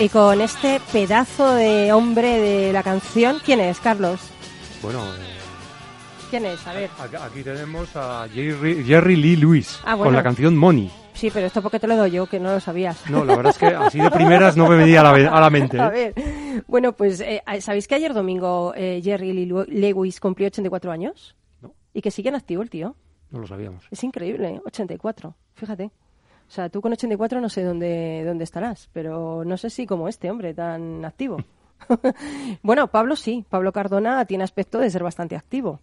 Y con este pedazo de hombre de la canción, ¿quién es, Carlos? Bueno, eh, ¿Quién es? A ver. aquí tenemos a Jerry, Jerry Lee Lewis Ah, bueno. con la canción Money. Sí, pero esto porque te lo doy yo, que no lo sabías. No, la verdad es que así de primeras no me venía a la, a la mente. A ¿eh? ver, bueno, pues, eh, ¿sabéis que ayer domingo eh, Jerry Lee Lew- Lewis cumplió 84 años? No. Y que sigue en activo el tío. No lo sabíamos. Es increíble, ¿eh? 84, fíjate. O sea, tú con 84 no sé dónde, dónde estarás, pero no sé si como este hombre tan activo. bueno, Pablo sí, Pablo Cardona tiene aspecto de ser bastante activo.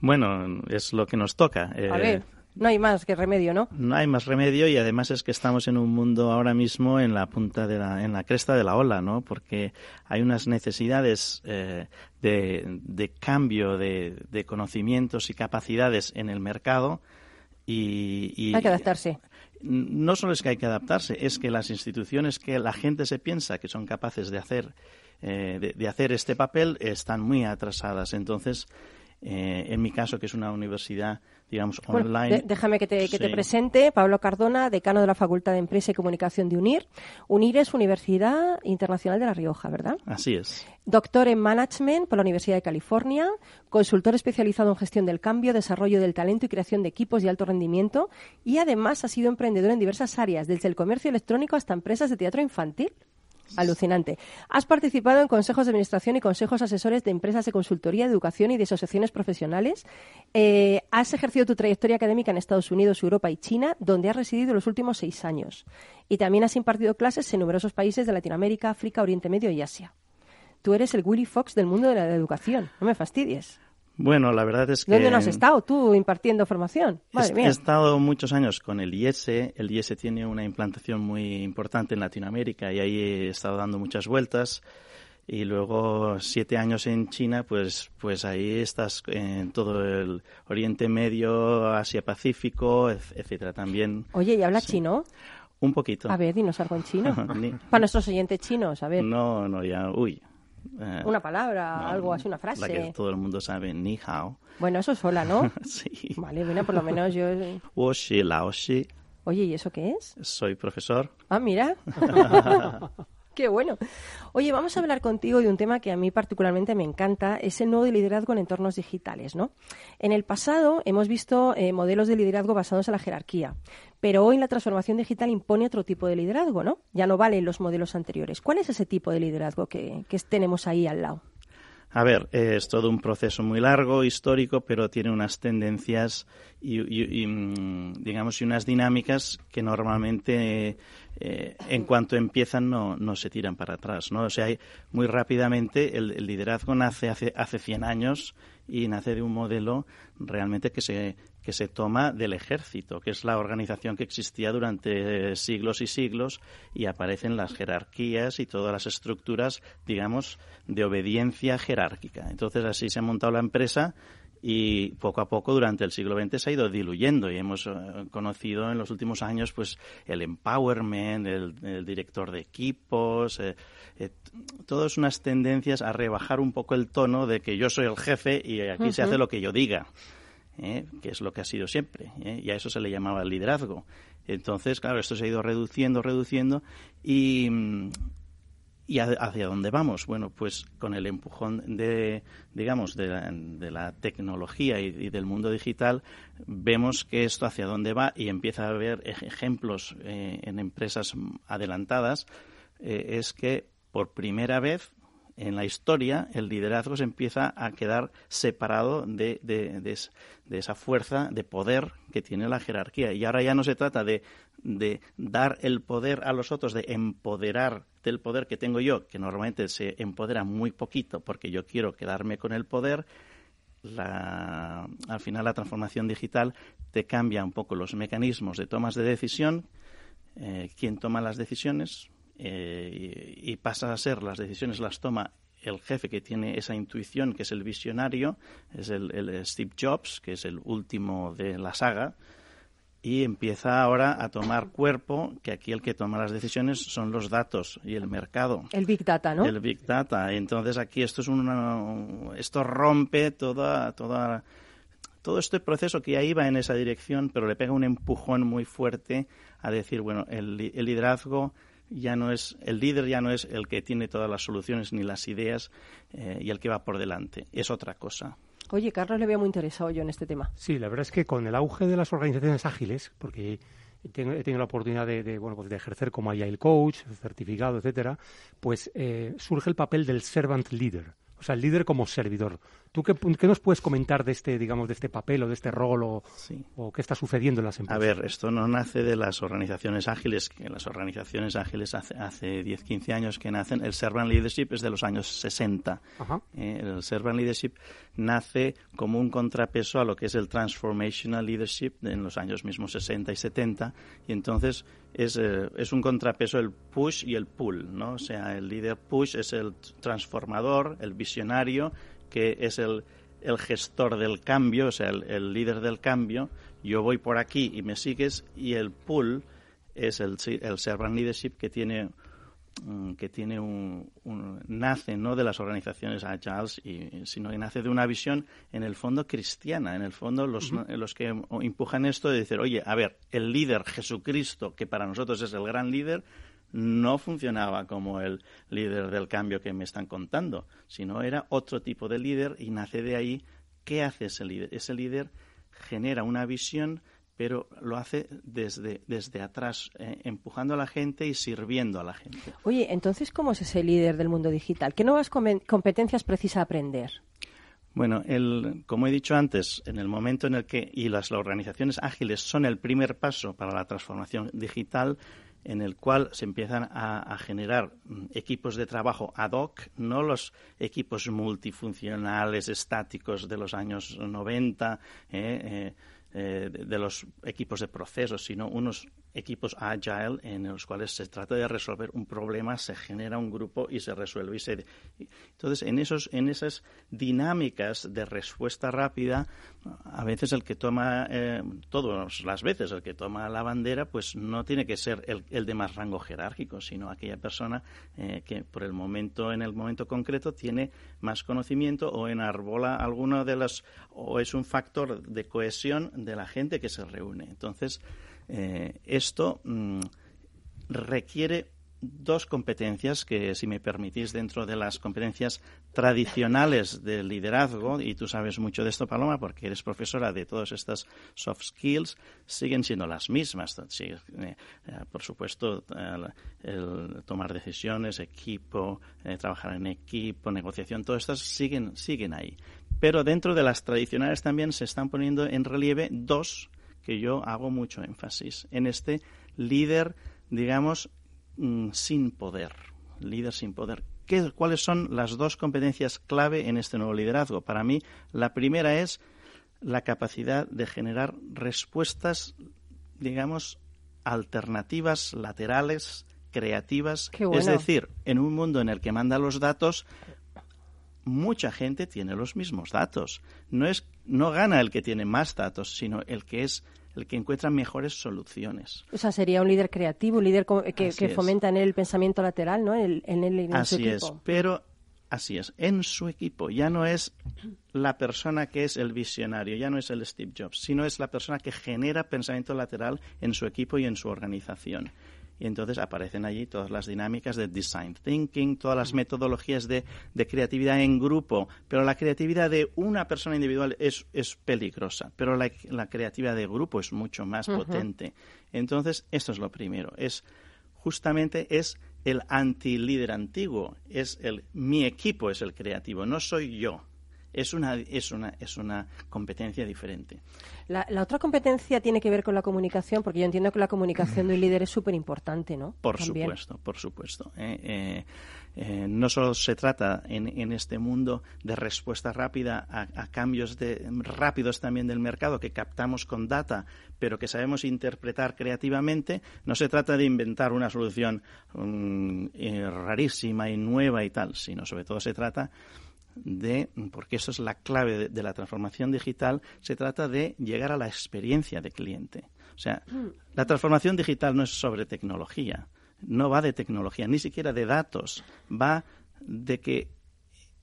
Bueno, es lo que nos toca. Eh, A ver, no hay más que remedio, ¿no? No hay más remedio y además es que estamos en un mundo ahora mismo en la punta de la, en la cresta de la ola, ¿no? Porque hay unas necesidades eh, de, de cambio de, de conocimientos y capacidades en el mercado y, y- Hay que adaptarse. No solo es que hay que adaptarse, es que las instituciones que la gente se piensa que son capaces de hacer, eh, de, de hacer este papel están muy atrasadas. Entonces, eh, en mi caso, que es una universidad, digamos, online. déjame que te, que te Sí. presente. Pablo Cardona, decano de la Facultad de Empresa y Comunicación de UNIR. UNIR es Universidad Internacional de La Rioja, ¿verdad? Así es. Doctor en Management por la Universidad de California, consultor especializado en gestión del cambio, desarrollo del talento y creación de equipos de alto rendimiento y además ha sido emprendedor en diversas áreas, desde el comercio electrónico hasta empresas de teatro infantil. Alucinante. Has participado en consejos de administración y consejos asesores de empresas de consultoría, de educación y de asociaciones profesionales. Eh, has ejercido tu trayectoria académica en Estados Unidos, Europa y China, donde has residido los últimos seis años. Y también has impartido clases en numerosos países de Latinoamérica, África, Oriente Medio y Asia. Tú eres el Willy Fox del mundo de la educación. No me fastidies. Bueno, la verdad es que... ¿Dónde no has estado tú impartiendo formación? Madre He- mía. He estado muchos años con el IES. El IES tiene una implantación muy importante en Latinoamérica y ahí he estado dando muchas vueltas. Y luego siete años en China, pues, pues ahí estás en todo el Oriente Medio, Asia Pacífico, etcétera. También Oye, ¿y habla chino? un poquito. A ver, dinos algo en chino. Para nuestros oyentes chinos, a ver. No, no, ya, uy. Eh, Una palabra, no, algo así, una La que frase. todo el mundo sabe, ni hao. Bueno, eso sola, ¿no? Sí. Vale, mira, por lo menos yo... Wo shi lao shi. Oye, ¿y eso qué es? Soy profesor. Ah, mira. Qué bueno. Oye, vamos a hablar contigo de un tema que a mí particularmente me encanta, es el nuevo de liderazgo en entornos digitales, ¿no? En el pasado hemos visto eh, modelos de liderazgo basados en la jerarquía, Pero hoy la transformación digital impone otro tipo de liderazgo, ¿no? Ya no valen los modelos anteriores. ¿Cuál es ese tipo de liderazgo que, tenemos ahí al lado? A ver, eh, es todo un proceso muy largo, histórico, pero tiene unas tendencias y, mm, digamos, y unas dinámicas que normalmente, eh, en cuanto empiezan, no, no se tiran para atrás, ¿no? O sea, hay- muy rápidamente el, el liderazgo nace hace, hace 100 años y nace de un modelo realmente que se, que se toma del ejército, que es la organización que existía durante siglos y siglos y aparecen las jerarquías y todas las estructuras, digamos, de obediencia jerárquica. Entonces así se ha montado la empresa y poco a poco durante el siglo XX se ha ido diluyendo y hemos eh, conocido en los últimos años pues el empowerment, el, el director de equipos, eh, eh, todas unas tendencias a rebajar un poco el tono de que yo soy el jefe y aquí se hace lo que yo diga. ¿Eh? que es lo que ha sido siempre, ¿eh? y a eso se le llamaba liderazgo. Entonces, claro, esto se ha ido reduciendo, reduciendo, y, ¿y hacia dónde vamos? Bueno, pues con el empujón de, digamos, de la, de la tecnología y, del mundo digital, vemos que esto hacia dónde va y empieza a haber ej- ejemplos eh, en empresas adelantadas, eh, es que por primera vez en la historia el liderazgo se empieza a quedar separado de, de- de es- de esa fuerza de poder que tiene la jerarquía. Y ahora ya no se trata de, de dar el poder a los otros, de empoderar del poder que tengo yo, que normalmente se empodera muy poquito porque yo quiero quedarme con el poder. Al final la transformación digital te cambia un poco los mecanismos de tomas de decisión, eh, quién toma las decisiones eh, y, y pasa a ser las decisiones las toma el jefe que tiene esa intuición, que es el visionario, es el, el Steve Jobs, que es el último de la saga, y empieza ahora a tomar cuerpo, que aquí el que toma las decisiones son los datos y el mercado. El Big Data, ¿no? El Big Data. Entonces aquí esto es una, esto rompe toda, toda, todo este proceso que ya iba en esa dirección, pero le pega un empujón muy fuerte a decir, bueno, el, el liderazgo ya no es, el líder ya no es el que tiene todas las soluciones ni las ideas eh, y el que va por delante, es otra cosa. Oye, Carlos le veo muy interesado yo en este tema. Sí, la verdad es que con el auge de las organizaciones ágiles, porque he tenido, he tenido la oportunidad de, de, bueno, pues de ejercer como Agile Coach, certificado, etcétera, pues eh, surge el papel del servant leader, o sea, el líder como servidor. ¿Tú qué, qué nos puedes comentar de este, digamos, de este papel o de este rol o, Sí. o qué está sucediendo en las A empresas? ver, esto no nace de las organizaciones ágiles, que las organizaciones ágiles hace, hace 10, 15 años que nacen. El Servant Leadership es de los años 60. Ajá. Eh, el Servant Leadership nace como un contrapeso a lo que es el Transformational Leadership en los años mismos 60 y 70. Y entonces es, eh, es un contrapeso el push y el pull, ¿no? O sea, el líder push es el transformador, el visionario, que es el, el gestor del cambio, o sea, el, el líder del cambio. Yo voy por aquí y me sigues. Y el pull es el, el Servant Leadership que tiene mm, que tiene un, un- nace no de las organizaciones agiles y sino que nace de una visión en el fondo cristiana en el fondo los, los que empujan esto de decir oye a ver el líder Jesucristo que para nosotros es el gran líder no funcionaba como el líder del cambio que me están contando sino era otro tipo de líder y nace de ahí qué hace ese líder ese líder genera una visión pero lo hace desde, desde atrás, eh, empujando a la gente y sirviendo a la gente. Oye, entonces, ¿cómo es ese líder del mundo digital? ¿Qué nuevas competencias precisa aprender? Bueno, el, como he dicho antes, en el momento en el que, y las, las organizaciones ágiles son el primer paso para la transformación digital, en el cual se empiezan a, generar mm, equipos de trabajo ad hoc, no los equipos multifuncionales estáticos de los años 90, eh, eh, eh, de los equipos de procesos, sino unos equipos agile en los cuales se trata de resolver un problema, se genera un grupo y se resuelve. Y se, entonces, en, esos, en esas dinámicas de respuesta rápida, a veces el que toma, eh, todas las veces el que toma la bandera, pues no tiene que ser el, el de más rango jerárquico, sino aquella persona eh, que por el momento, en el momento concreto, tiene más conocimiento o enarbola alguno de las, o es un factor de cohesión de la gente que se reúne. Entonces, eh, esto mm, requiere dos competencias que, si me permitís, dentro de las competencias tradicionales del liderazgo, y tú sabes mucho de esto, Paloma, porque eres profesora de todas estas soft skills, siguen siendo las mismas. Eh, eh, por supuesto, el tomar decisiones, equipo, trabajar en equipo, negociación, todas estas siguen, siguen ahí. Pero dentro de las tradicionales también se están poniendo en relieve dos que yo hago mucho énfasis en este líder, digamos, mm, sin poder, líder sin poder. ¿Qué, ¿Cuáles son las dos competencias clave en este nuevo liderazgo? Para mí, la primera es la capacidad de generar respuestas, digamos, alternativas, laterales, creativas. Bueno. Es decir, en un mundo en el que manda los datos, mucha gente tiene los mismos datos. No es no gana el que tiene más datos, sino el que es el que encuentra mejores soluciones. O sea, sería un líder creativo, un líder que, que es. fomenta en él el pensamiento lateral, ¿no? En, el- en él en su Así es, equipo. pero así es, en su equipo ya no es la persona que es el visionario, ya no es el Steve Jobs, sino es la persona que genera pensamiento lateral en su equipo y en su organización. Y entonces aparecen allí todas las dinámicas de design thinking, todas las metodologías de, de creatividad en grupo. Pero la creatividad de una persona individual es, es peligrosa, pero la, la creatividad de grupo es mucho más potente. Entonces, esto es lo primero. Es justamente es el anti-líder antiguo, es el mi equipo es el creativo, no soy yo. Es una, es una, es una competencia diferente. La, la otra competencia tiene que ver con la comunicación, porque yo entiendo que la comunicación de un líder es súper importante, ¿no? Por También. supuesto, por supuesto. Eh, eh, eh, no solo se trata en, en este mundo de respuesta rápida a, a cambios de, rápidos también del mercado que captamos con data, pero que sabemos interpretar creativamente. No se trata de inventar una solución mm, rarísima y nueva y tal, sino sobre todo se trata de, porque eso es la clave de, de la transformación digital, se trata de llegar a la experiencia de cliente. O sea, la transformación digital no es sobre tecnología, no va de tecnología, ni siquiera de datos, va de que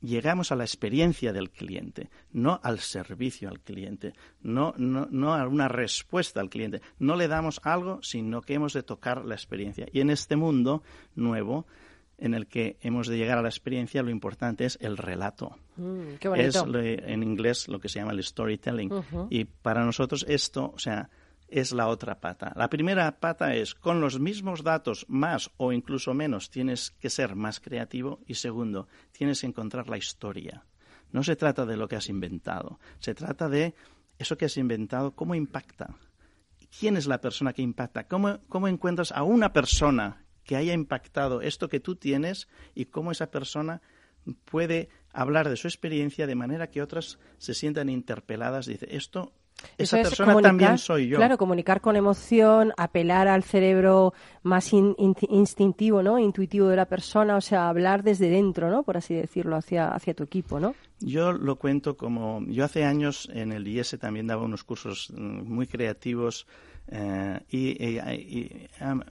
llegamos a la experiencia del cliente, no al servicio al cliente, no, no, no a una respuesta al cliente. No le damos algo, sino que hemos de tocar la experiencia. Y en este mundo nuevo, en el que hemos de llegar a la experiencia, lo importante es el relato. Mm, qué bonito. Es lo- en inglés lo que se llama el storytelling. Y para nosotros esto, o sea, es la otra pata. La primera pata es con los mismos datos, más o incluso menos, tienes que ser más creativo. Y segundo, tienes que encontrar la historia. No se trata de lo que has inventado, se trata de eso que has inventado, cómo impacta. ¿Quién es la persona que impacta? ¿Cómo, cómo encuentras a una persona que haya impactado esto que tú tienes y cómo esa persona puede hablar de su experiencia de manera que otras se sientan interpeladas? Dice, esto, Eso esa es persona también soy yo. Claro, comunicar con emoción, apelar al cerebro más in- in- instintivo, ¿no? Intuitivo de la persona, o sea, hablar desde dentro, ¿no? Por así decirlo, hacia, hacia tu equipo, ¿no? Yo lo cuento como. Yo hace años en el IES también daba unos cursos mm, muy creativos eh, y, y- y, am,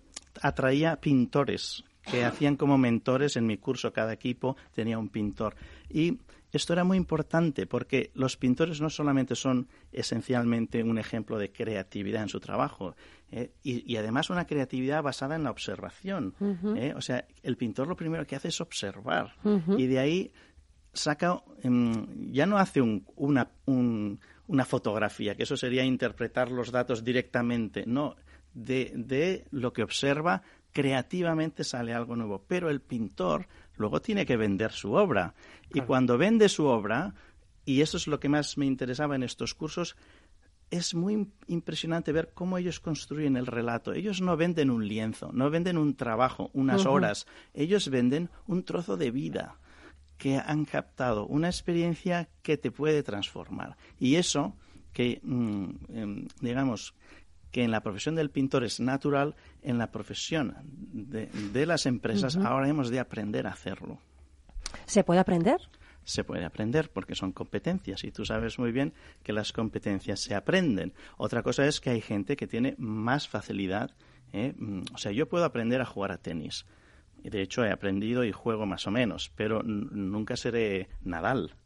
atraía pintores que hacían como mentores en mi curso. Cada equipo tenía un pintor. Y esto era muy importante porque los pintores no solamente son esencialmente un ejemplo de creatividad en su trabajo, eh, y, y además una creatividad basada en la observación. eh. O sea, el pintor lo primero que hace es observar. Y de ahí saca, em, ya no hace un- una, un- una fotografía, que eso sería interpretar los datos directamente, no, de, de lo que observa, creativamente sale algo nuevo, pero el pintor luego tiene que vender su obra. Y cuando vende su obra, y eso es lo que más me interesaba en estos cursos, es muy im- impresionante ver cómo ellos construyen el relato. Ellos no venden un lienzo, no venden un trabajo, unas horas, ellos venden un trozo de vida que han captado, una experiencia que te puede transformar. Y eso, que mm, em, digamos, que en la profesión del pintor es natural, en la profesión de, de las empresas ahora hemos de aprender a hacerlo ¿Se puede aprender? se puede aprender porque son competencias y tú sabes muy bien que las competencias se aprenden. Otra cosa es que hay gente que tiene más facilidad. ¿eh? Mm, O sea, yo puedo aprender a jugar a tenis. Y De hecho, he aprendido y juego más o menos, pero nunca seré Nadal,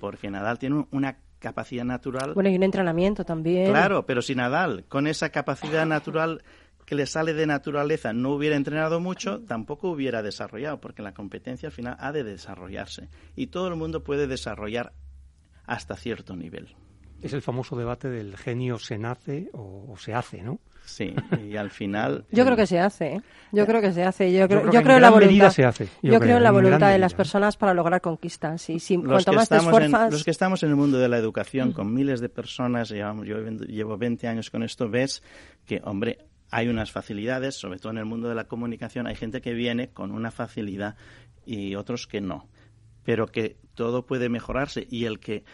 porque Nadal tiene un- una capacidad natural Bueno, y un entrenamiento también. Claro, pero si Nadal, con esa capacidad natural que le sale de naturaleza no hubiera entrenado mucho, tampoco hubiera desarrollado, porque la competencia al final ha de desarrollarse. Y todo el mundo puede desarrollar hasta cierto nivel. Es el famoso debate del genio se nace o, o se hace, ¿no? Sí, y al final... Yo creo que se hace, ¿eh? Yo creo que se hace. Yo creo, creo yo que creo en la voluntad. se hace, yo Yo, creo, en la voluntad de las personas para lograr conquistas. Y si, los cuanto que, más te estamos en, esfuerzas... los que estamos en el mundo de la educación con miles de personas, llevamos- yo llevo 20 años con esto, ves que, hombre, hay unas facilidades, sobre todo en el mundo de la comunicación, hay gente que viene con una facilidad y otros que no, pero que todo puede mejorarse y el que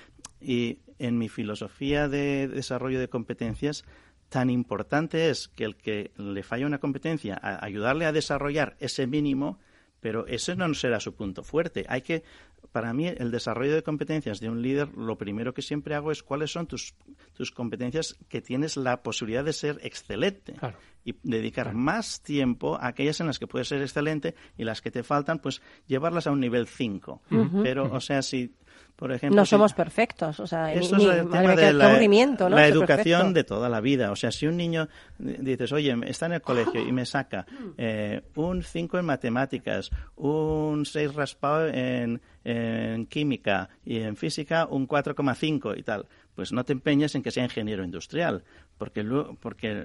y en mi filosofía de desarrollo de competencias tan importante es que el que le falla una competencia, ayudarle a desarrollar ese mínimo, pero ese no será su punto fuerte. Hay que, para mí, el desarrollo de competencias de un líder, lo primero que siempre hago es cuáles son tus, tus competencias que tienes la posibilidad de ser excelente. Claro. Y dedicar más tiempo a aquellas en las que puedes ser excelente y las que te faltan, pues llevarlas a un nivel 5. Pero, o sea, si, por ejemplo... no si- somos perfectos. O sea, eso ni- es el tema de la, ¿no? la educación perfecto. de toda la vida. O sea, si un niño dices, oye, está en el colegio y me saca eh, un 5 en matemáticas, un 6 raspado en, en química y en física un 4,5 y tal, pues no te empeñes en que sea ingeniero industrial. Porque luego, porque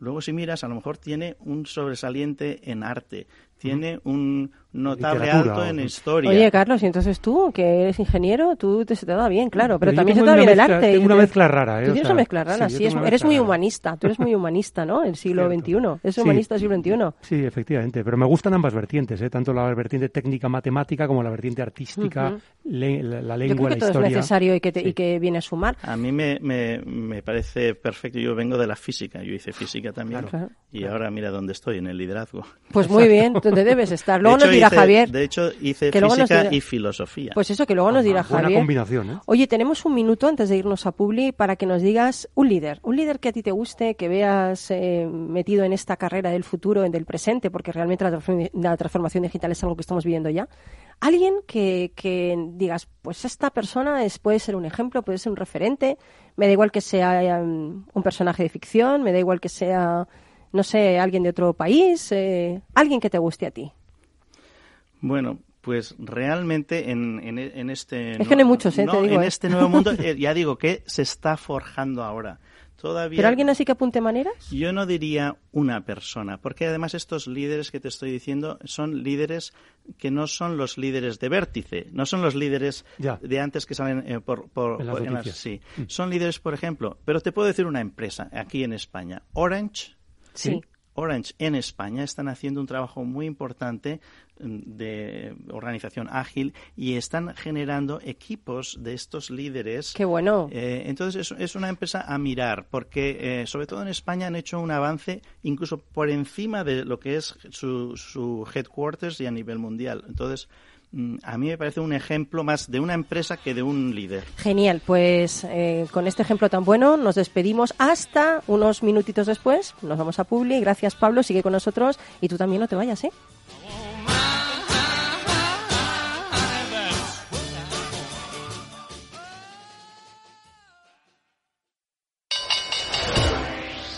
luego si miras, a lo mejor tiene un sobresaliente en arte, tiene un notable Literatura, alto o- en historia. Oye, Carlos, y entonces tú, que eres ingeniero, tú te, se te da bien, claro, pero, Pero yo también se te da bien el arte. tengo y una mezcla rara, ¿eh? Tú O tienes sea, una mezcla rara, sí, yo sí, es- eres mezcla muy rara. humanista, tú eres muy humanista, ¿no? El siglo Cierto. XXI, es Sí. humanista del siglo XXI. Sí, efectivamente, pero me gustan ambas vertientes, ¿eh? tanto la vertiente técnica matemática como la vertiente artística, le- la, la Yo lengua, creo que la todo historia. es necesario y que, te- y Sí. que viene a sumar. A mí me, me, me parece perfecto. Yo vengo de la física. Yo hice física también. Claro. Y ahora mira dónde estoy, en el liderazgo. Pues muy bien, donde debes estar. Luego de nos hecho, dirá hice- Javier. De hecho, hice Que luego nos física dirá- y filosofía. Pues eso, que luego nos dirá Buena Javier. combinación, ¿eh? Oye, tenemos un minuto antes de irnos a Publi para que nos digas un líder, un líder que a ti te guste, que veas eh, metido en esta carrera del futuro, en del presente, porque realmente la, la transformación digital es algo que estamos viviendo ya. Alguien que, que digas, pues esta persona es, puede ser un ejemplo, puede ser un referente, me da igual que sea um, un personaje de ficción, me da igual que sea, no sé, alguien de otro país, eh, alguien que te guste a ti. Bueno, pues realmente en, en, en este... Es que no hay muchos, ¿eh? Te digo, en ¿eh? este nuevo mundo, eh, ya digo que se está forjando ahora. Todavía... ¿Pero alguien así que apunte maneras? Yo no diría una persona, porque además estos líderes que te estoy diciendo son líderes que no son los líderes de vértice, no son los líderes Ya. de antes que salen eh, por, por- En las por- en las- noticias. sí. Son líderes, por ejemplo, pero te puedo decir una empresa aquí en España, Orange. Sí. Orange en España están haciendo un trabajo muy importante mm, de organización ágil y están generando equipos de estos líderes Qué bueno. eh, entonces es, es una empresa a mirar, porque eh, sobre todo en España han hecho un avance incluso por encima de lo que es su, su headquarters y a nivel mundial. Entonces, a mí me parece un ejemplo más de una empresa que de un líder. Genial, pues eh, con este ejemplo tan bueno nos despedimos hasta unos minutitos después. Nos vamos a Publi. Gracias, Pablo. Sigue con nosotros y tú también no te vayas, ¿eh?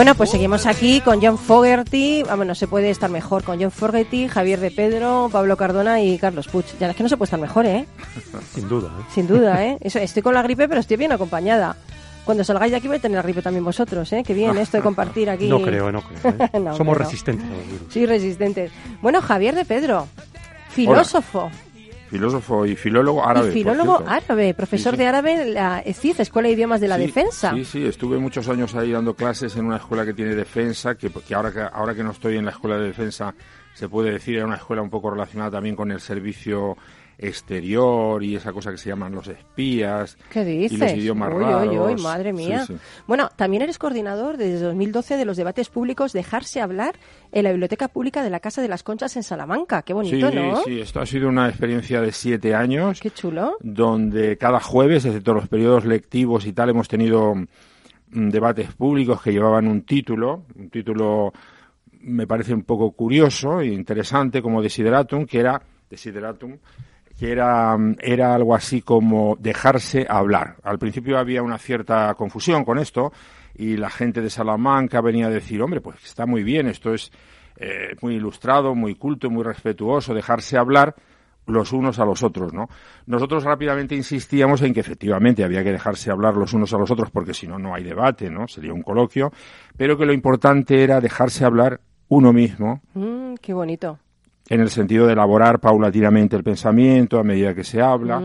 Bueno, pues seguimos aquí con John Fogerty. Vamos, no se puede estar mejor con John Fogerty, Javier de Pedro, Pablo Cardona y Carlos Puig. Ya es que no se puede estar mejor, ¿eh? Sin duda. ¿eh? Sin duda, ¿eh? Eso, estoy con la gripe, pero estoy bien acompañada. Cuando salgáis de aquí voy a tener la gripe también vosotros, ¿eh? Qué bien esto de compartir aquí. No creo, no creo. ¿eh? No, Somos resistentes a los virus. Sí, resistentes. Bueno, Javier de Pedro, filósofo Filósofo y filólogo árabe. y filólogo árabe, profesor Sí, sí. de árabe en la ECID, Escuela de Idiomas de la Sí, Defensa. Sí, sí, estuve muchos años ahí dando clases en una escuela que tiene defensa, que, que ahora que ahora que no estoy en la escuela de defensa se puede decir era una escuela un poco relacionada también con el servicio exterior y esa cosa que se llaman los espías ¿Qué dices? y los idiomas uy, raros. uy, uy, madre mía. Sí, sí. Bueno, también eres coordinador desde 2012 de los debates públicos Dejarse hablar en la Biblioteca Pública de la Casa de las Conchas en Salamanca. Qué bonito, sí, ¿no? sí, esto ha sido una experiencia de siete años. Qué chulo. donde cada jueves, excepto los periodos lectivos y tal, hemos tenido mm, debates públicos que llevaban un título, un título me parece un poco curioso e interesante como Desideratum, que era Desideratum, que era, mm, era algo así como dejarse hablar. Al principio había una cierta confusión con esto y la gente de Salamanca venía a decir, hombre, pues está muy bien, esto es eh, muy ilustrado, muy culto, muy respetuoso, dejarse hablar los unos a los otros, ¿no? Nosotros rápidamente insistíamos en que efectivamente había que dejarse hablar los unos a los otros porque si no, no hay debate, ¿no? Sería un coloquio, pero que lo importante era dejarse hablar uno mismo Mm, qué bonito. En el sentido de elaborar paulatinamente el pensamiento a medida que se habla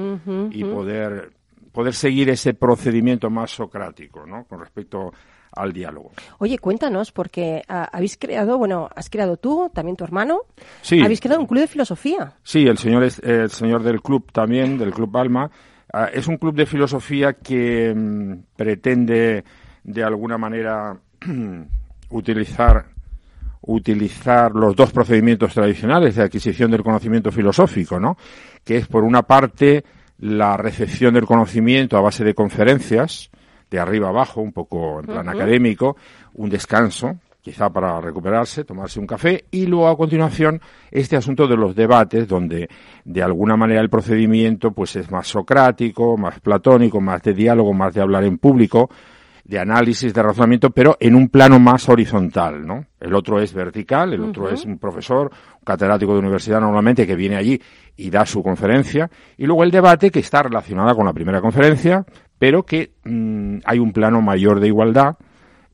y poder, poder seguir ese procedimiento más socrático, ¿no? Con respecto al diálogo. Oye, cuéntanos, porque ah, habéis creado, bueno, has creado tú, también tu hermano, Sí. habéis creado un club de filosofía. Sí, el señor, es, el señor del club también, del Club Alma, ah, es un club de filosofía que mm, pretende de alguna manera utilizar utilizar los dos procedimientos tradicionales de adquisición del conocimiento filosófico, ¿no? Que es por una parte la recepción del conocimiento a base de conferencias, de arriba abajo, un poco en plan académico, un descanso, quizá para recuperarse, tomarse un café, y luego a continuación este asunto de los debates, donde de alguna manera el procedimiento pues es más socrático, más platónico, más de diálogo, más de hablar en público, de análisis, de razonamiento, pero en un plano más horizontal, ¿no? El otro es vertical, el otro es un profesor, un catedrático de universidad normalmente que viene allí y da su conferencia, y luego el debate que está relacionada con la primera conferencia, pero que mm, hay un plano mayor de igualdad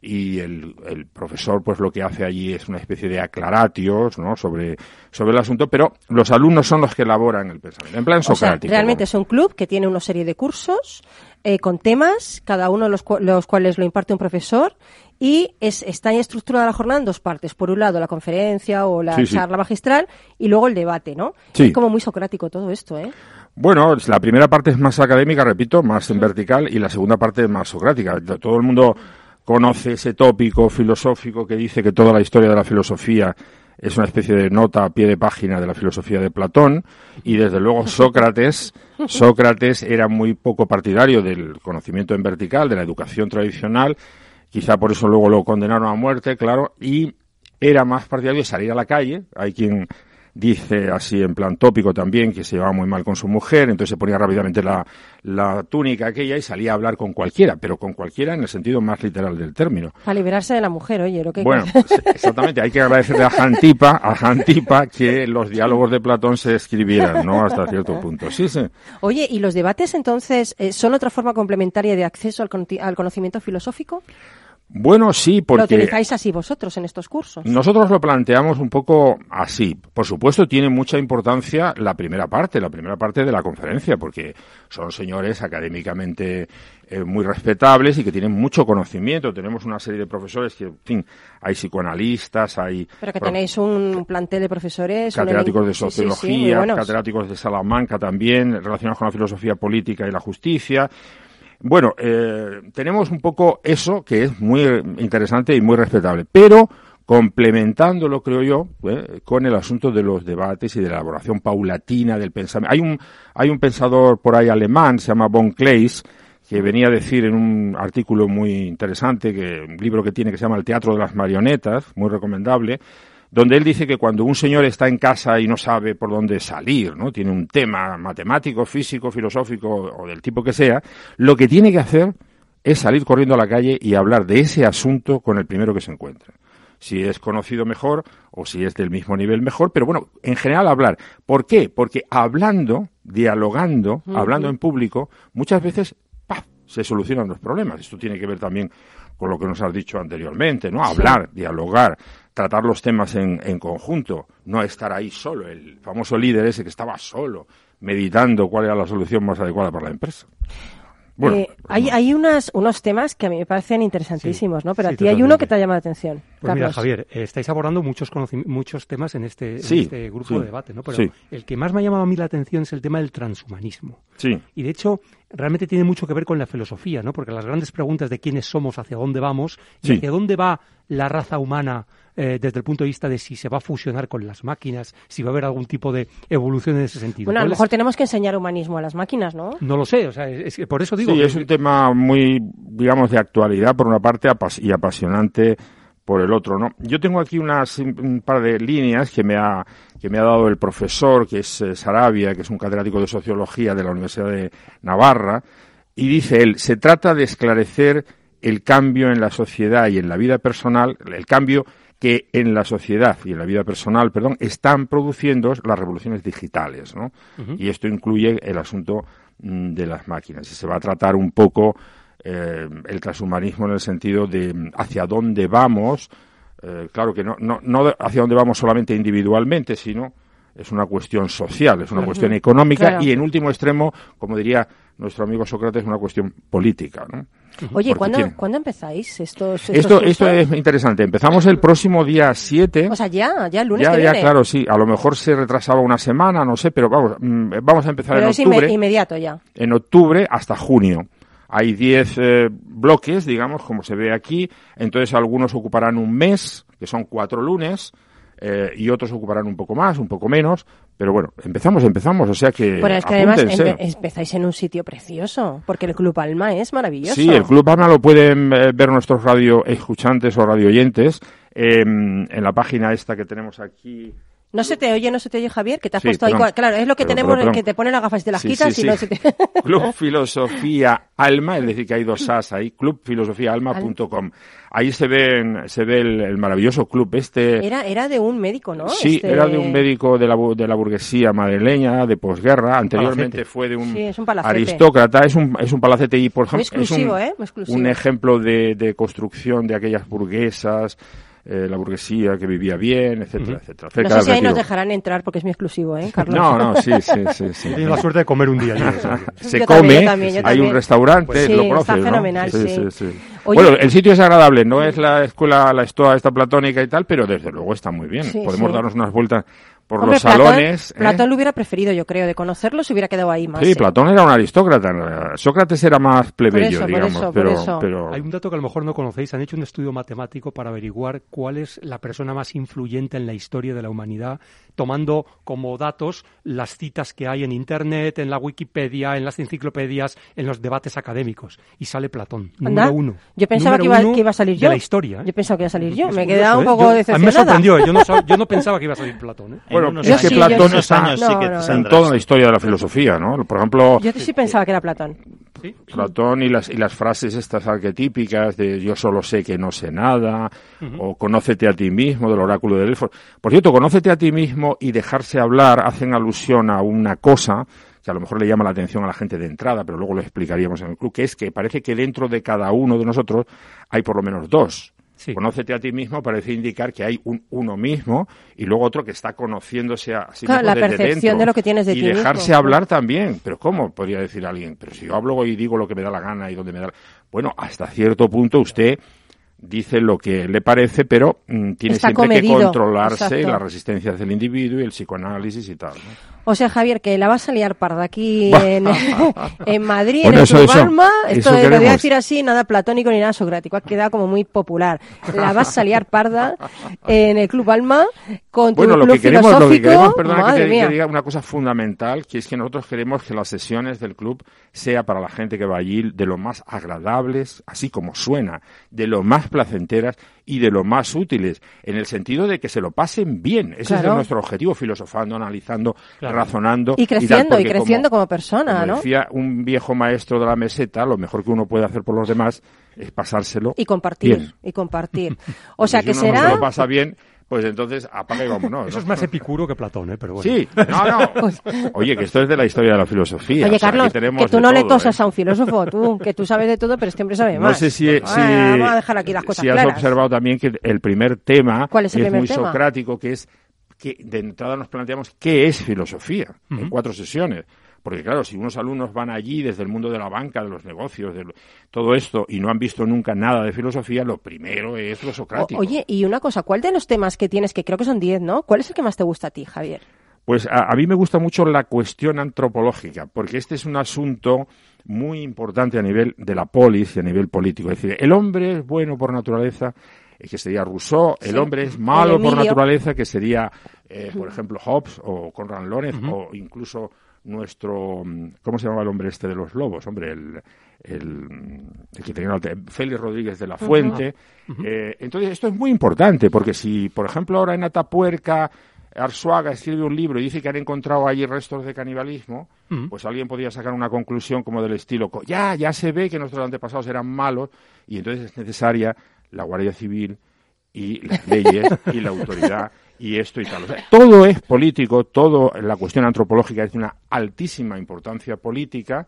y el, el profesor pues lo que hace allí es una especie de aclaratios, ¿no? Sobre, sobre el asunto, pero los alumnos son los que elaboran el pensamiento, en plan O sea, socrático. realmente es un club que tiene una serie de cursos eh, con temas, cada uno de los, cu- los cuales lo imparte un profesor, y es, está estructurada la jornada en dos partes. Por un lado, la conferencia o la Sí, sí. charla magistral, y luego el debate, ¿no? Sí. Es como muy socrático todo esto, ¿eh? Bueno, la primera parte es más académica, repito, más en vertical, y la segunda parte es más socrática. Todo el mundo conoce ese tópico filosófico que dice que toda la historia de la filosofía es una especie de nota a pie de página de la filosofía de Platón, y desde luego Sócrates, Sócrates era muy poco partidario del conocimiento en vertical, de la educación tradicional, quizá por eso luego lo condenaron a muerte, claro, y era más partidario de salir a la calle. Hay quien dice así en plan tópico también que se llevaba muy mal con su mujer, entonces se ponía rápidamente la, la túnica aquella y salía a hablar con cualquiera, pero con cualquiera en el sentido más literal del término. Para liberarse de la mujer, oye, lo que Bueno, sí, exactamente, hay que agradecerle a Jantipa, a Jantipa que los diálogos de Platón se escribieran, ¿no? Hasta cierto punto. Sí, sí. Oye, ¿y los debates entonces eh, son otra forma complementaria de acceso al conocimiento filosófico? Bueno, sí, ¿Lo porque utilizáis así vosotros en estos cursos? nosotros lo planteamos un poco así. Por supuesto, tiene mucha importancia la primera parte, la primera parte de la conferencia, porque son señores académicamente eh, muy respetables y que tienen mucho conocimiento. Tenemos una serie de profesores que, en fin, hay psicoanalistas, hay Pero que tenéis un plantel de profesores. catedráticos de elenco- sí, sí, sí, sociología, catedráticos de Salamanca también, relacionados con la filosofía política y la justicia. Bueno, eh, tenemos un poco eso que es muy interesante y muy respetable, pero complementándolo, creo yo, eh, con el asunto de los debates y de la elaboración paulatina del pensamiento. Hay un, hay un pensador por ahí alemán, se llama von Kleist, que venía a decir en un artículo muy interesante, que un libro que tiene que se llama El teatro de las marionetas, muy recomendable, donde él dice que cuando un señor está en casa y no sabe por dónde salir, ¿no? Tiene un tema matemático, físico, filosófico o del tipo que sea, lo que tiene que hacer es salir corriendo a la calle y hablar de ese asunto con el primero que se encuentre. Si es conocido mejor o si es del mismo nivel mejor, pero bueno, en general hablar. ¿Por qué? Porque hablando, dialogando, hablando en público, muchas veces ¡paf! se solucionan los problemas. Esto tiene que ver también con lo que nos has dicho anteriormente, ¿no? Hablar, dialogar, tratar los temas en, en conjunto, no estar ahí solo. El famoso líder ese que estaba solo, meditando cuál era la solución más adecuada para la empresa. Bueno, Eh, hay hay unas, unos temas que a mí me parecen interesantísimos, ¿no? Pero sí, a ti hay uno que te ha llamado la atención. Pues mira. Javier, eh, estáis abordando muchos muchos temas en este, en este grupo sí, de debate, ¿no? Pero sí. el que más me ha llamado a mí la atención es el tema del transhumanismo. sí. Y de hecho, realmente tiene mucho que ver con la filosofía, ¿no? Porque las grandes preguntas de quiénes somos, hacia dónde vamos, y Sí. hacia dónde va la raza humana eh, desde el punto de vista de si se va a fusionar con las máquinas, si va a haber algún tipo de evolución en ese sentido. Bueno, a lo ¿Cuál es- mejor tenemos que enseñar humanismo a las máquinas, ¿no? No lo sé, o sea, es, por eso digo. Sí, que- es un tema muy, digamos, de actualidad por una parte apas- y apasionante por el otro, ¿no? Yo tengo aquí unas, un par de líneas que me ha, que me ha dado el profesor, que es eh, Sarabia, que es un catedrático de sociología de la Universidad de Navarra, y dice él, se trata de esclarecer el cambio en la sociedad y en la vida personal, el cambio que en la sociedad y en la vida personal, perdón, están produciendo las revoluciones digitales, ¿no? Y esto incluye el asunto mm, de las máquinas. Y se va a tratar un poco eh, el transhumanismo en el sentido de hacia dónde vamos. eh, claro que no, no, hacia dónde vamos solamente individualmente, sino es una cuestión social, es una cuestión económica Claro. y en último extremo, como diría nuestro amigo Sócrates, una cuestión política, ¿no? Oye, ¿cuándo, tiene- ¿cuándo empezáis estos, estos Esto, esto es interesante. Empezamos el próximo día 7. O sea, ya, ya el lunes ya, que ya, viene. claro, sí. A lo mejor se retrasaba una semana, no sé, pero vamos, mm, vamos a empezar Pero en es octubre. inmediato ya. En octubre hasta junio. Hay 10 eh, bloques, digamos, como se ve aquí. Entonces algunos ocuparán un mes, que son cuatro lunes, eh, y otros ocuparán un poco más, un poco menos. Pero bueno, empezamos, empezamos. O sea que. Bueno, es que además apúntense. empezáis en un sitio precioso, porque el Club Alma es maravilloso. Sí, el Club Alma lo pueden eh, ver nuestros radio escuchantes o radio oyentes en la página esta que tenemos aquí. No se te oye, no se te oye, Javier, que te has Sí, puesto ahí. perdón. Claro, es lo que Perdón, tenemos, perdón, que te ponen las gafas y te las Sí, quitas sí, y no se te... Club Filosofía Alma, es decir, que hay dos as ahí, clubfilosofiaalma.com. Ahí se ve, se ve el, el maravilloso club este. Era, era de un médico, ¿no? Sí, Este- era de un médico de la, de la burguesía madrileña, de posguerra. Anteriormente Palacete. fue de un, Sí, es un palacete. aristócrata. Es un, es un palacete y, por ejemplo, es un, ¿eh? Un ejemplo de, de construcción de aquellas burguesas, eh, la burguesía que vivía bien, etcétera, etcétera. No sé si ahí nos dejarán entrar porque es muy exclusivo, ¿eh, Carlos? No, no, sí, sí, sí. sí. La suerte de comer un día. yo, se Yo come, también, yo también, yo hay también. un restaurante, Sí, lo está conoces, ¿no? fenomenal, sí. Oye- bueno, el sitio es agradable, no es la escuela, la estoa esta platónica y tal, pero desde luego está muy bien. Sí, Podemos sí. darnos unas vueltas por Hombre, los Platón- salones. ¿eh? Platón lo hubiera preferido, yo creo, de conocerlo se hubiera quedado ahí más. Sí, ¿eh? Platón era un aristócrata. Sócrates era más plebeyo, eso, por digamos, eso, por pero, eso. pero Hay un dato que a lo mejor no conocéis. Han hecho un estudio matemático para averiguar cuál es la persona más influyente en la historia de la humanidad, tomando como datos las citas que hay en Internet, en la Wikipedia, en las enciclopedias, en los debates académicos. Y sale Platón, Anda, número uno. Yo pensaba que iba, uno que iba a salir de yo. la historia. ¿eh? Yo pensaba que iba a salir yo. Es me quedado un ¿eh? poco Yo- A mí me decepcionada. sorprendió. Yo no, yo no pensaba que iba a salir Platón. ¿eh? En Bueno, unos es que sí, Platón está años sí No, que no, no. en toda la historia de la filosofía, ¿no? Por ejemplo, Yo sí pensaba que era Platón. Platón y las, y las frases estas arquetípicas de yo solo sé que no sé nada, o conócete a ti mismo, del oráculo de Delfos. Por cierto, conócete a ti mismo y dejarse hablar hacen alusión a una cosa que a lo mejor le llama la atención a la gente de entrada, pero luego lo explicaríamos en el club, que es que parece que dentro de cada uno de nosotros hay por lo menos dos. Sí. Conócete a ti mismo parece indicar que hay un uno mismo y luego otro que está conociéndose a sí Claro, mismo la desde percepción dentro. de lo que tienes de y ti dejarse hablar también. Pero ¿cómo? Podría decir alguien. Pero si yo hablo y digo lo que me da la gana y donde me da. Bueno, hasta cierto punto usted dice lo que le parece, pero mm, tiene Está siempre comedido, que controlarse exacto. las resistencias del individuo y el psicoanálisis y tal. ¿no? O sea, Javier, que la vas a liar parda aquí en, en Madrid, Bueno, en el eso, Club eso, Alma. eso Esto lo voy a decir así, nada platónico ni nada socrático. Ha quedado como muy popular. La vas a liar parda en el Club Alma con tu Bueno, lo club que queremos, lo que queremos, perdona que te diga una cosa fundamental, que es que nosotros queremos que las sesiones del club sea para la gente que va allí de lo más agradables, así como suena, de lo más placenteras y de lo más útiles, en el sentido de que se lo pasen bien. Ese Claro. es nuestro objetivo, filosofando, analizando, Claro. razonando. Y creciendo, y creciendo como persona, como ¿no? decía un viejo maestro de la meseta, lo mejor que uno puede hacer por los demás es pasárselo Y compartir, bien. y compartir. O sea, que si uno no será... se lo pasa bien, pues entonces apaga y vámonos. Eso ¿no? es más epicuro que Platón, ¿eh? Pero bueno. Sí, no, no. Oye, que esto es de la historia de la filosofía. Oye, o sea, aquí Carlos, que tú no le tosas ¿eh? a un filósofo, tú, que tú sabes de todo, pero este hombre sabe No más. sé si, si- vamos a dejar aquí las cosas si has claras. observado también que el primer tema ¿Cuál es el primer muy tema? socrático, que es que de entrada nos planteamos qué es filosofía en cuatro sesiones. Porque claro, si unos alumnos van allí desde el mundo de la banca, de los negocios, de lo- todo esto, y no han visto nunca nada de filosofía, lo primero es lo O- socrático. oye, y una cosa, ¿cuál de los temas que tienes, que creo que son 10, ¿no? ¿Cuál es el que más te gusta a ti, Javier? Pues a, a mí me gusta mucho la cuestión antropológica, porque este es un asunto muy importante a nivel de la polis y a nivel político. Es decir, el hombre es bueno por naturaleza, eh, que sería Rousseau, el hombre es malo por naturaleza, que sería, eh, por ejemplo, Hobbes o Conrad Lorenz, o incluso nuestro, mm, ¿cómo se llamaba el hombre este de los lobos? Hombre, el, el, el que tenía la- Félix Rodríguez de la Fuente. Eh, entonces, esto es muy importante, porque si, por ejemplo, ahora en Atapuerca Arzuaga escribe un libro y dice que han encontrado allí restos de canibalismo, pues alguien podría sacar una conclusión como del estilo, co- ya, ya se ve que nuestros antepasados eran malos y entonces es necesaria la Guardia Civil y las leyes y la autoridad y esto y tal. O sea, todo es político, todo la cuestión antropológica es de una altísima importancia política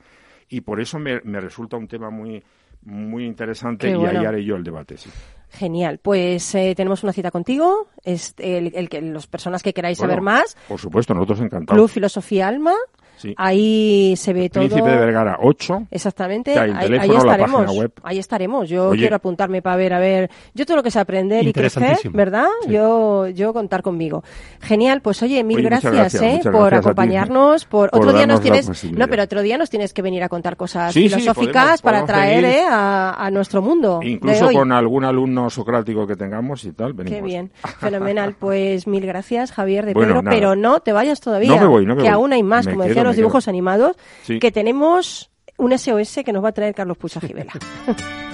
y por eso me, me resulta un tema muy muy interesante Qué y bueno. ahí haré yo el debate. Sí. Genial. Pues eh, tenemos una cita contigo. Es el, el que las personas que queráis Bueno, saber más, Por supuesto, nosotros encantados. Club Filosofía Alma. Sí. Ahí se ve todo. Príncipe de Vergara 8. Exactamente, ahí, teléfono, ahí la estaremos. web. Ahí estaremos. Yo Oye. quiero apuntarme para ver, a ver. Yo todo lo que sé aprender y crecer. ¿verdad? Sí. Yo, yo contar conmigo. Genial, pues oye, mil Oye, gracias, gracias, ¿eh? por gracias acompañarnos. Por, por otro día nos tienes, no, pero otro día nos tienes que venir a contar cosas Sí, sí, filosóficas podemos- para podemos traer. ¿eh? a, a nuestro mundo. Incluso con algún alumno socrático que tengamos y tal, venimos. Qué bien, fenomenal. Pues mil gracias, Javier de Bueno, Pedro. nada. Pero no te vayas todavía. No me voy, no me que voy. aún hay más, Me como quedo, los quedo. dibujos animados, Sí. que tenemos un SOS que nos va a traer Carlos Pucha Gibela.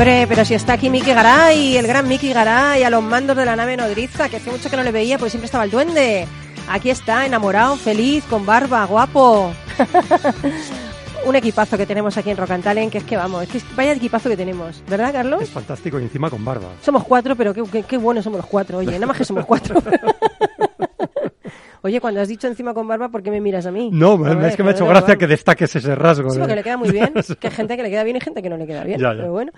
Hombre, pero si está aquí Miki Garay, el gran Miki Garay, a los mandos de la nave nodriza, que hace mucho que no le veía, porque siempre estaba el duende. Aquí está, enamorado, feliz, con barba, guapo. Un equipazo que tenemos aquí en Rocantalen, que es que vamos, es que vaya equipazo que tenemos, ¿verdad, Carlos? Es fantástico y encima con barba. Somos cuatro, pero qué, qué, qué buenos somos los cuatro, oye, nada más que somos cuatro. Oye, cuando has dicho encima con barba, ¿por qué me miras a mí? No, es que me ha hecho gracia que destaques ese rasgo. Sí, porque le queda muy bien. Que hay gente que le queda bien y gente que no le queda bien. Ya, ya. Pero bueno.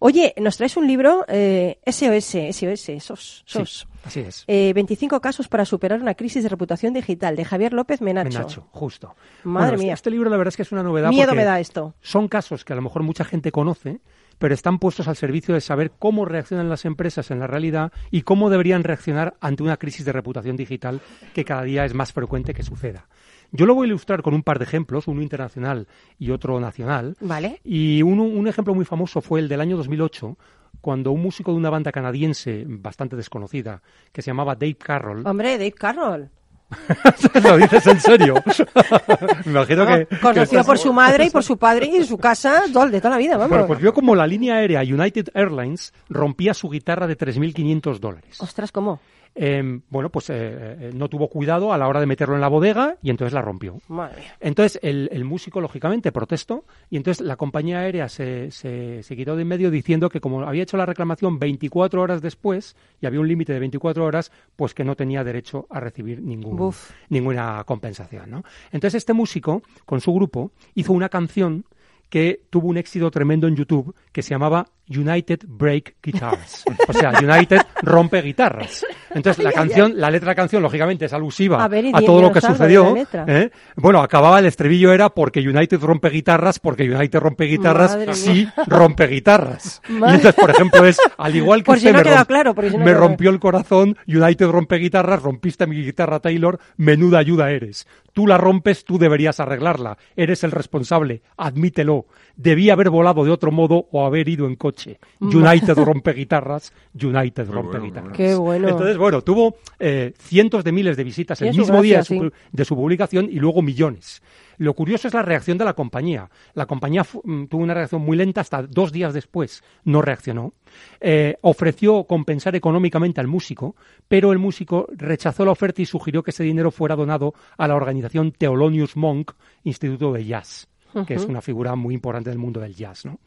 Oye, nos traes un libro eh, SOS, SOS, SOS, Sí, SOS. así es. Eh, 25 casos para superar una crisis de reputación digital de Javier López Menacho. Menacho, justo. Madre Bueno, mía. Este libro la verdad es que es una novedad Miedo me da esto. son casos que a lo mejor mucha gente conoce, pero están puestos al servicio de saber cómo reaccionan las empresas en la realidad y cómo deberían reaccionar ante una crisis de reputación digital que cada día es más frecuente que suceda. Yo lo voy a ilustrar con un par de ejemplos, uno internacional y otro nacional. Vale. Y uno- un ejemplo muy famoso fue el del año 2008, cuando un músico de una banda canadiense bastante desconocida, que se llamaba Dave Carroll, Hombre, Dave Carroll. ¿lo dices en serio? Me imagino que... que Conocido estás- por su madre y por su padre y su casa de toda la vida, vamos. Bueno, pues vio como la línea aérea United Airlines rompía su guitarra de 3.500 dólares. Ostras, ¿cómo? Eh, bueno, pues eh, eh, no tuvo cuidado a la hora de meterlo en la bodega y entonces la rompió. Madre. Entonces el, el músico, lógicamente, protestó y entonces la compañía aérea se, se, se quitó de en medio diciendo que como había hecho la reclamación 24 horas después y había un límite de 24 horas, pues que no tenía derecho a recibir ningún, ninguna compensación. ¿no? Entonces este músico, con su grupo, hizo una canción que tuvo un éxito tremendo en YouTube que se llamaba United Break Guitars. O sea, United rompe guitarras. Entonces, la canción, la letra de la canción, lógicamente, es alusiva A ver, todo lo que sucedió. ¿eh? Bueno, acababa el estribillo era porque United rompe guitarras, porque United rompe guitarras, Madre sí rompe guitarras. Y entonces, por ejemplo, es al igual que Por si usted no me, romp- claro, por si no ha me claro. rompió el corazón, United rompe guitarras, rompiste mi guitarra Taylor, menuda ayuda eres. Tú la rompes, tú deberías arreglarla. Eres el responsable, admítelo. Debía haber volado de otro modo o haber ido en coche. United rompe guitarras, United rompe bueno, guitarras. Qué bueno. Entonces, bueno, tuvo eh, cientos de miles de visitas el mismo día de gracia, su, sí. de su publicación y luego millones. Lo curioso es la reacción de la compañía. La compañía mm, tuvo una reacción muy lenta hasta dos días después. No reaccionó. Eh, ofreció compensar económicamente al músico, pero el músico rechazó la oferta y sugirió que ese dinero fuera donado a la organización Thelonious Monk, Instituto de Jazz que es una figura muy importante del mundo del jazz. ¿no?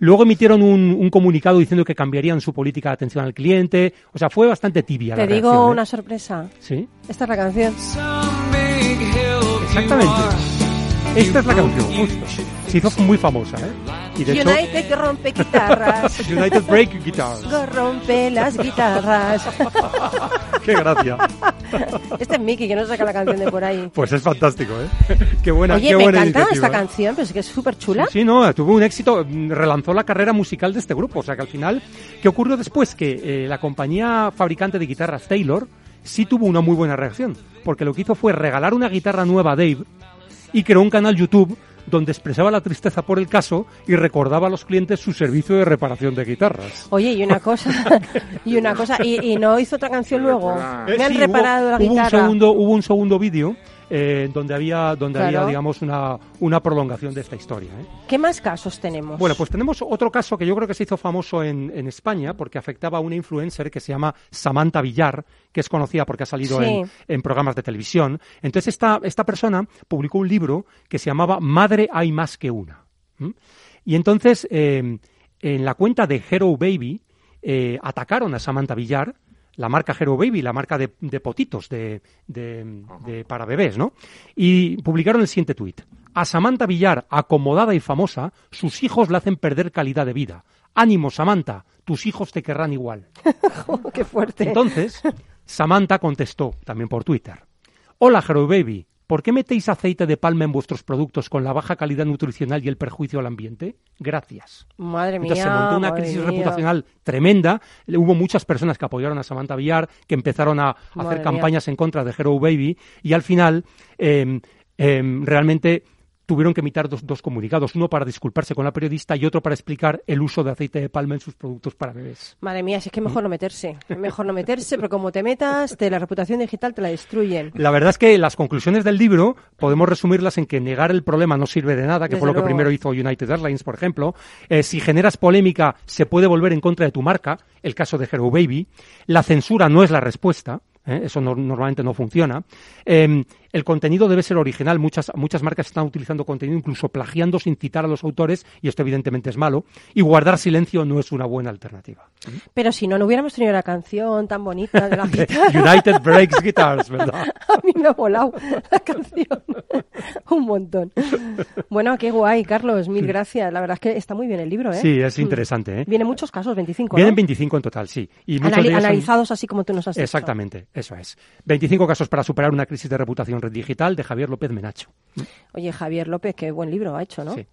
Luego emitieron un, un comunicado diciendo que cambiarían su política de atención al cliente. O sea, fue bastante tibia Te la digo reacción, ¿eh? una sorpresa. Sí, Esta es la canción. Exactamente. Esta es la canción, justo. Se hizo muy famosa, ¿eh? Y de hecho, United rompe guitarras. United Break Guitars. rompe las guitarras. Qué gracia. Este es Mickey, que no saca la canción de por ahí. Pues es fantástico, ¿eh? Qué buena, Oye, qué me buena encanta esta ¿eh? canción, pero es que es súper chula. Sí, no, tuvo un éxito, mm, relanzó la carrera musical de este grupo. O sea que al final, ¿qué ocurrió después? Que eh, la compañía fabricante de guitarras Taylor sí tuvo una muy buena reacción. Porque lo que hizo fue regalar una guitarra nueva a Dave y creó un canal YouTube donde expresaba la tristeza por el caso y recordaba a los clientes su servicio de reparación de guitarras. Oye, y una cosa, y una cosa, y, y no hizo otra canción luego. Eh, Me han sí, reparado hubo, la hubo un guitarra. segundo, hubo un segundo vídeo eh, donde había, donde Claro. había, digamos, una, una prolongación de esta historia. ¿eh? ¿Qué más casos tenemos? Bueno, pues tenemos otro caso que yo creo que se hizo famoso en, en España porque afectaba a una influencer que se llama Samantha Villar, que es conocida porque ha salido Sí. en, en programas de televisión. Entonces esta, esta persona publicó un libro que se llamaba Madre hay más que una. Y entonces eh, en la cuenta de Hero Baby eh, atacaron a Samantha Villar, la marca Hero Baby, la marca de, de potitos de, de- de- para bebés, ¿no? Y publicaron el siguiente tuit. A Samantha Villar, acomodada y famosa, sus hijos le hacen perder calidad de vida. Ánimo, Samantha, tus hijos te querrán igual. Qué fuerte. Entonces, Samantha contestó, también por Twitter. Hola, Hero Baby, ¿por qué metéis aceite de palma en vuestros productos con la baja calidad nutricional y el perjuicio al ambiente? Gracias. madre mía. Entonces se montó una crisis mía. reputacional tremenda. Hubo muchas personas que apoyaron a Samantha Villar, que empezaron a hacer mía. campañas en contra de Hero Baby y al final em, em, realmente tuvieron que emitir dos, dos comunicados, uno para disculparse con la periodista y otro para explicar el uso de aceite de palma en sus productos para bebés. Madre mía, si es que mejor no meterse. Mejor no meterse, pero como te metas, te, la reputación digital te la destruyen. La verdad es que las conclusiones del libro podemos resumirlas en que negar el problema no sirve de nada, que Desde fue lo que primero hizo United Airlines, por ejemplo. Eh, si generas polémica, se puede volver en contra de tu marca, el caso de Hero Baby. La censura no es la respuesta. ¿eh? Eso no- normalmente no funciona. Eh, el contenido debe ser original. Muchas, muchas marcas están utilizando contenido incluso plagiando sin citar a los autores y esto evidentemente es malo. Y guardar silencio no es una buena alternativa. Pero si no, no hubiéramos tenido la canción tan bonita de la guitarra. United Breaks Guitars, ¿verdad? A mí me ha volado la canción. Un montón. Bueno, qué guay, Carlos. Mil gracias. La verdad es que está muy bien el libro, ¿eh? Sí, es interesante. ¿eh? Vienen muchos casos, 25, Vienen ¿no? 25 en total, sí. Y Anali- son- analizados así como tú nos has dicho. Exactamente, eso es. 25 casos para superar una crisis de reputación red digital de Javier López Menacho. Oye, Javier López, qué buen libro ha hecho, ¿no? Sí.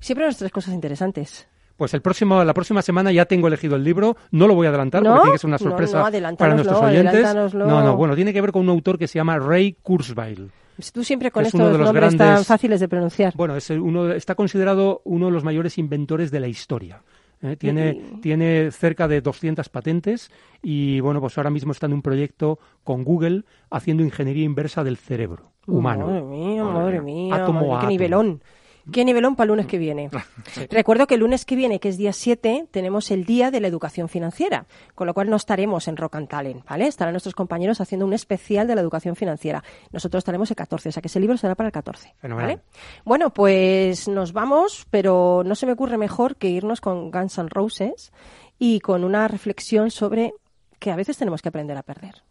Siempre las tres cosas interesantes. Pues el próximo, la próxima semana ya tengo elegido el libro. No lo voy a adelantar ¿No? porque tiene que ser una No, sorpresa no, para adelántanoslo, nuestros oyentes. No, no, bueno, tiene que ver con un autor que se llama Ray Kurzweil. Tú siempre con Es estos uno de los nombres tan fáciles de pronunciar. Bueno, es uno, está considerado uno de los mayores inventores de la historia. ¿Eh? Tiene, tiene cerca de 200 patentes y bueno, pues ahora mismo está en un proyecto con Google haciendo ingeniería inversa del cerebro humano. Madre mía, madre mía, Átomo madre, a qué átomo. nivelón. Qué nivelón para el lunes que viene. Recuerdo que el lunes que viene, que es día 7, tenemos el Día de la Educación Financiera, con lo cual no estaremos en Rock and Talent, ¿vale? Estarán nuestros compañeros haciendo un especial de la educación financiera. Nosotros estaremos el 14, o sea que ese libro será para el 14, Fenomenal. ¿vale? Bueno, pues nos vamos, pero no se me ocurre mejor que irnos con Guns N' Roses y con una reflexión sobre que a veces tenemos que aprender a perder.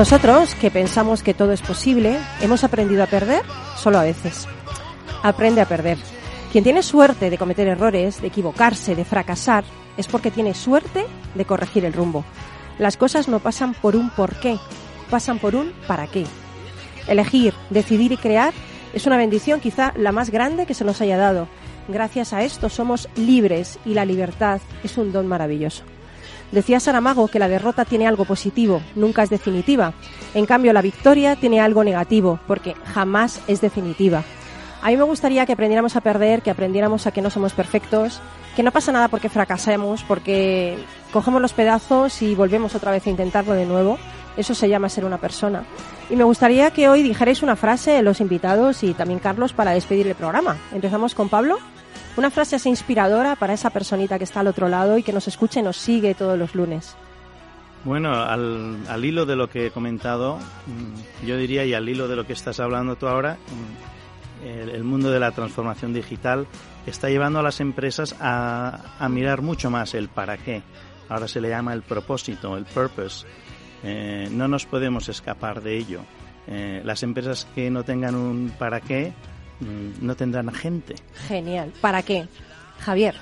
Nosotros, que pensamos que todo es posible, hemos aprendido a perder solo a veces. Aprende a perder. Quien tiene suerte de cometer errores, de equivocarse, de fracasar, es porque tiene suerte de corregir el rumbo. Las cosas no pasan por un por qué, pasan por un para qué. Elegir, decidir y crear es una bendición quizá la más grande que se nos haya dado. Gracias a esto somos libres y la libertad es un don maravilloso. Decía Saramago que la derrota tiene algo positivo, nunca es definitiva. En cambio, la victoria tiene algo negativo, porque jamás es definitiva. A mí me gustaría que aprendiéramos a perder, que aprendiéramos a que no somos perfectos, que no pasa nada porque fracasemos, porque cogemos los pedazos y volvemos otra vez a intentarlo de nuevo. Eso se llama ser una persona. Y me gustaría que hoy dijerais una frase, los invitados y también Carlos, para despedir el programa. Empezamos con Pablo. Una frase así inspiradora para esa personita que está al otro lado y que nos escucha y nos sigue todos los lunes. Bueno, al, al hilo de lo que he comentado, mm, yo diría, y al hilo de lo que estás hablando tú ahora, mm, el, mundo de la transformación digital está llevando a las empresas a, a mirar mucho más el para qué. Ahora se le llama el propósito, el purpose. Eh, no nos podemos escapar de ello. Eh, las empresas que no tengan un para qué no tendrán gente. Genial. ¿Para qué? Javier.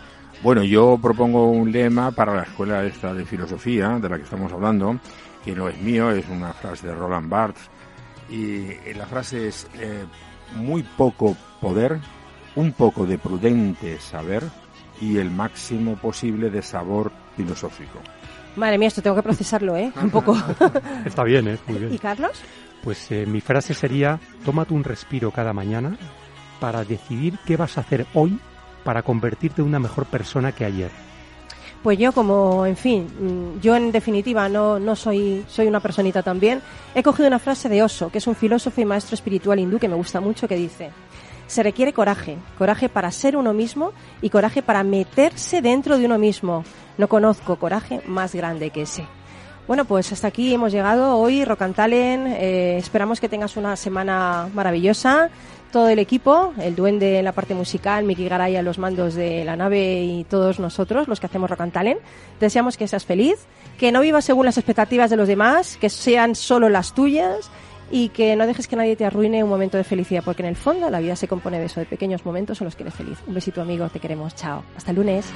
Bueno, yo propongo un lema para la escuela esta de filosofía de la que estamos hablando, que no es mío, es una frase de Roland Barthes, y la frase es eh, muy poco poder, un poco de prudente saber y el máximo posible de sabor filosófico. Madre mía, esto tengo que procesarlo, ¿eh? Un poco. Está bien, ¿eh? Muy ¿Y. Carlos? Pues eh, mi frase sería, tómate un respiro cada mañana para decidir qué vas a hacer hoy para convertirte en una mejor persona que ayer. Pues yo como, en fin, mm, yo en definitiva no, no soy, soy una personita también, he cogido una frase de Oso, que es un filósofo y maestro espiritual hindú que me gusta mucho, que dice, se requiere coraje, coraje para ser uno mismo y coraje para meterse dentro de uno mismo. No conozco coraje más grande que ese. Bueno, pues hasta aquí hemos llegado hoy, Rocantalen. Eh, esperamos que tengas una semana maravillosa. Todo el equipo, el duende en la parte musical, Miki Garay a los mandos de la nave y todos nosotros, los que hacemos Rocantalen. Deseamos que seas feliz, que no vivas según las expectativas de los demás, que sean solo las tuyas y que no dejes que nadie te arruine un momento de felicidad, porque en el fondo la vida se compone de eso, de pequeños momentos en los que eres feliz. Un besito amigo, te queremos, chao. Hasta el lunes.